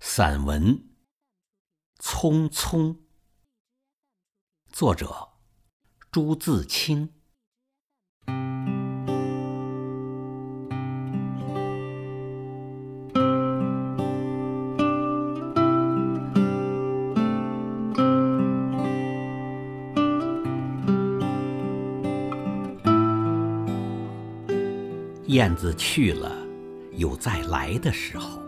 散文《匆匆》，作者朱自清。燕子去了，有再来的时候。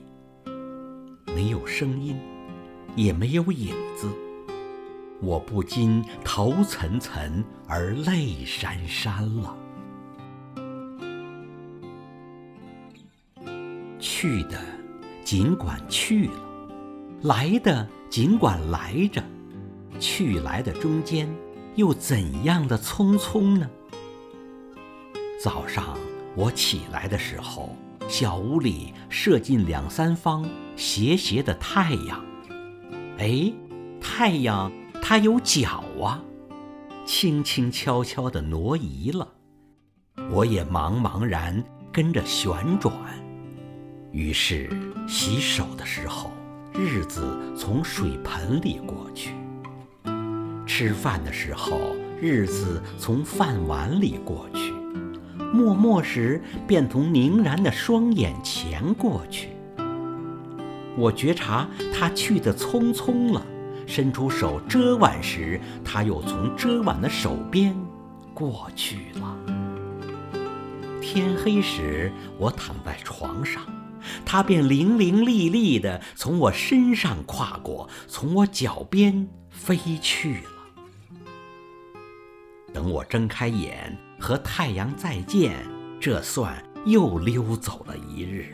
没有声音，也没有影子，我不禁头涔涔而泪潸潸了。去的尽管去了，来的尽管来着，去来的中间又怎样的匆匆呢？早上我起来的时候。小屋里射进两三方斜斜的太阳，哎，太阳它有脚啊，轻轻悄悄地挪移了，我也茫茫然跟着旋转。于是洗手的时候，日子从水盆里过去；吃饭的时候，日子从饭碗里过去。默默时，便从凝然的双眼前过去。我觉察他去的匆匆了，伸出手遮挽时，他又从遮挽的手边过去了。天黑时，我躺在床上，他便伶伶俐俐地从我身上跨过，从我脚边飞去了。等我睁开眼。和太阳再见，这算又溜走了一日。